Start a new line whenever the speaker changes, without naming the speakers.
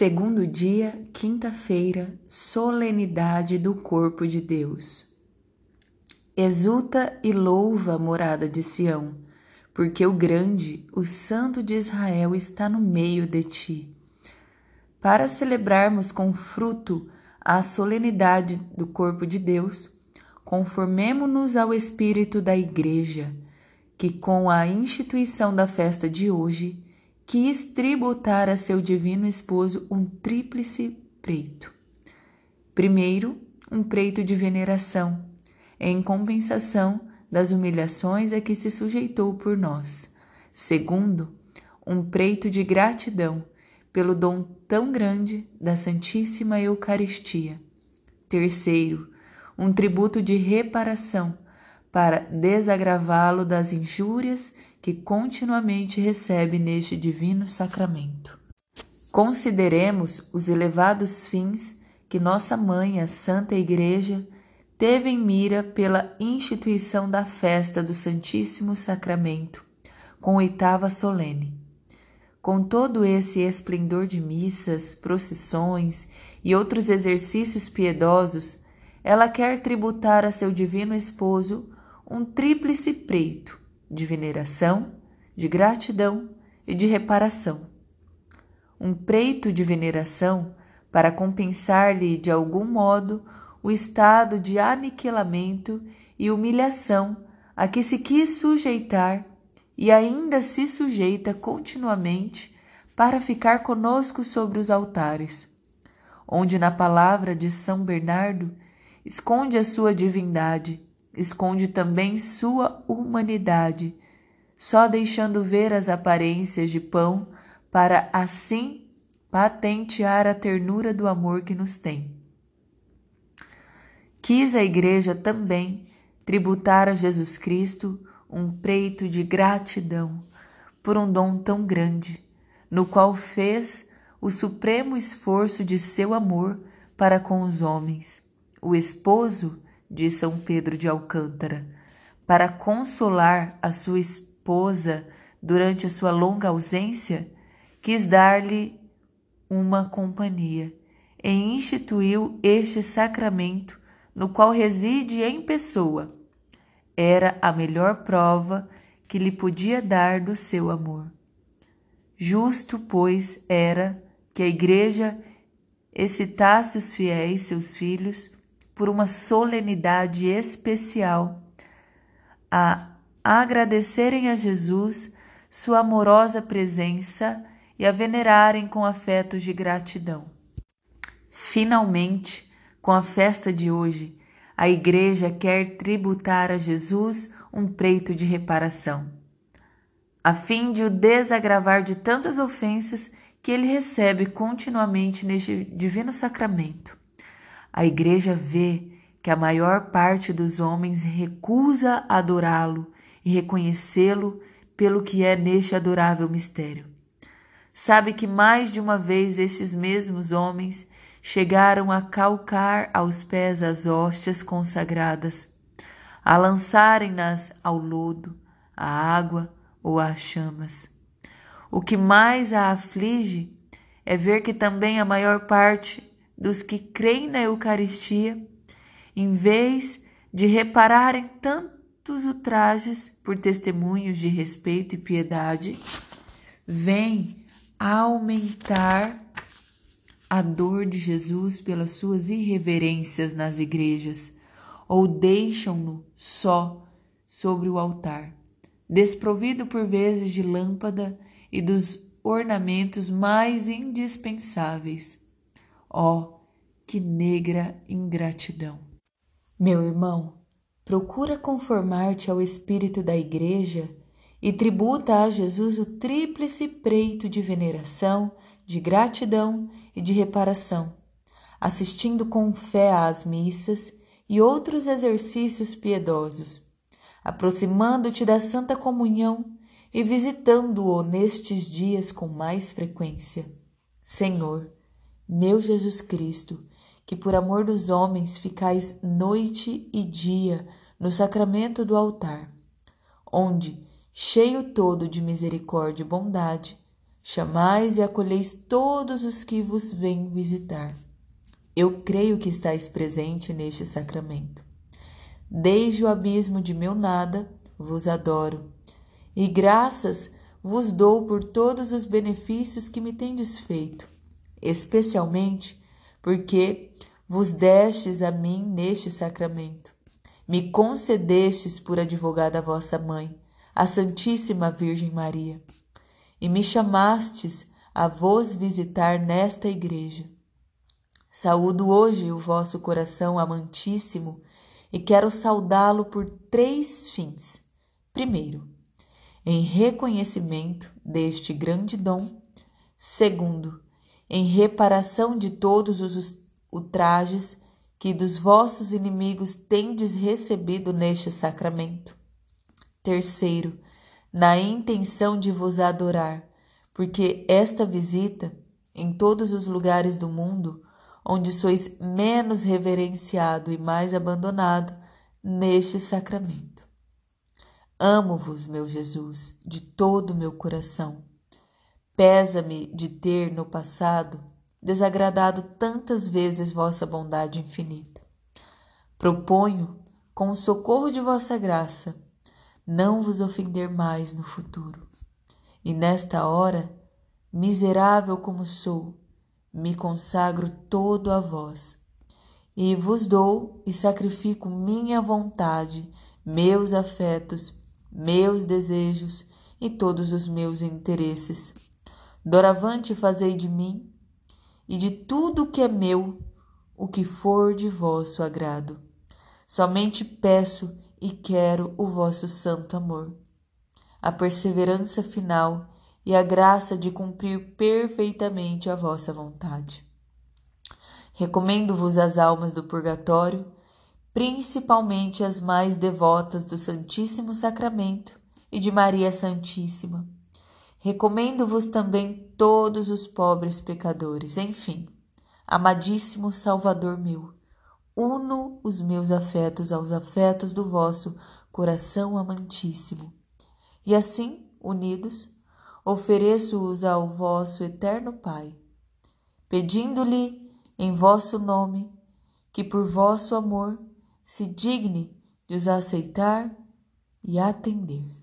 Segundo dia, quinta-feira, solenidade do corpo de Deus. Exulta e louva a morada de Sião, porque o grande, o Santo de Israel está no meio de ti. Para celebrarmos com fruto a solenidade do corpo de Deus, conformemo-nos ao espírito da Igreja, que com a instituição da festa de hoje quis tributar a seu divino esposo um tríplice preito. Primeiro, um preito de veneração, em compensação das humilhações a que se sujeitou por nós. Segundo, um preito de gratidão pelo dom tão grande da Santíssima Eucaristia. Terceiro, um tributo de reparação para desagravá-lo das injúrias que continuamente recebe neste divino sacramento. Consideremos os elevados fins que nossa mãe, a Santa Igreja, teve em mira pela instituição da festa do Santíssimo Sacramento, com oitava solene. Com todo esse esplendor de missas, procissões e outros exercícios piedosos, ela quer tributar a seu divino esposo um tríplice preito de veneração, de gratidão e de reparação. Um preito de veneração para compensar-lhe de algum modo o estado de aniquilamento e humilhação a que se quis sujeitar e ainda se sujeita continuamente para ficar conosco sobre os altares, onde na palavra de São Bernardo esconde a sua divindade esconde também sua humanidade, só deixando ver as aparências de pão para assim patentear a ternura do amor que nos tem. Quis a Igreja também tributar a Jesus Cristo um preito de gratidão por um dom tão grande, no qual fez o supremo esforço de seu amor para com os homens. O esposo de São Pedro de Alcântara, para consolar a sua esposa durante a sua longa ausência, quis dar-lhe uma companhia e instituiu este sacramento, no qual reside em pessoa. Era a melhor prova que lhe podia dar do seu amor. Justo, pois, era que a Igreja excitasse os fiéis, seus filhos, por uma solenidade especial, a agradecerem a Jesus sua amorosa presença e a venerarem com afetos de gratidão. Finalmente, com a festa de hoje, a Igreja quer tributar a Jesus um preito de reparação, a fim de o desagravar de tantas ofensas que ele recebe continuamente neste divino sacramento. A Igreja vê que a maior parte dos homens recusa adorá-lo e reconhecê-lo pelo que é neste adorável mistério. Sabe que mais de uma vez estes mesmos homens chegaram a calcar aos pés as hóstias consagradas, a lançarem-nas ao lodo, à água ou às chamas. O que mais a aflige é ver que também a maior parte dos que creem na Eucaristia, em vez de repararem tantos ultrajes por testemunhos de respeito e piedade, vem aumentar a dor de Jesus pelas suas irreverências nas igrejas, ou deixam-no só sobre o altar, desprovido por vezes de lâmpada e dos ornamentos mais indispensáveis. Ó, oh, que negra ingratidão! Meu irmão, procura conformar-te ao espírito da Igreja e tributa a Jesus o tríplice preito de veneração, de gratidão e de reparação, assistindo com fé às missas e outros exercícios piedosos, aproximando-te da Santa Comunhão e visitando-o nestes dias com mais frequência. Senhor, meu Jesus Cristo, que por amor dos homens ficais noite e dia no sacramento do altar, onde, cheio todo de misericórdia e bondade, chamais e acolheis todos os que vos vêm visitar. Eu creio que estáis presente neste sacramento. Desde o abismo de meu nada, vos adoro, e graças vos dou por todos os benefícios que me tendes feito, especialmente porque vos destes a mim neste sacramento. Me concedestes por advogada vossa mãe, a Santíssima Virgem Maria, e me chamastes a vos visitar nesta igreja. Saúdo hoje o vosso coração amantíssimo e quero saudá-lo por três fins. Primeiro, em reconhecimento deste grande dom. Segundo, em reparação de todos os ultrajes que dos vossos inimigos tendes recebido neste sacramento. Terceiro, na intenção de vos adorar, porque esta visita, em todos os lugares do mundo, onde sois menos reverenciado e mais abandonado, neste sacramento. Amo-vos, meu Jesus, de todo o meu coração. Pesa-me de ter no passado desagradado tantas vezes vossa bondade infinita. Proponho, com o socorro de vossa graça, não vos ofender mais no futuro. E nesta hora, miserável como sou, me consagro todo a vós, e vos dou e sacrifico minha vontade, meus afetos, meus desejos e todos os meus interesses. Doravante fazei de mim e de tudo que é meu o que for de vosso agrado. Somente peço e quero o vosso santo amor, a perseverança final e a graça de cumprir perfeitamente a vossa vontade. Recomendo-vos as almas do purgatório, principalmente as mais devotas do Santíssimo Sacramento e de Maria Santíssima. Recomendo-vos também todos os pobres pecadores, enfim, amadíssimo Salvador meu uno os meus afetos aos afetos do vosso coração amantíssimo. E assim, unidos, ofereço-os ao vosso eterno Pai, pedindo-lhe em vosso nome que por vosso amor se digne de os aceitar e atender.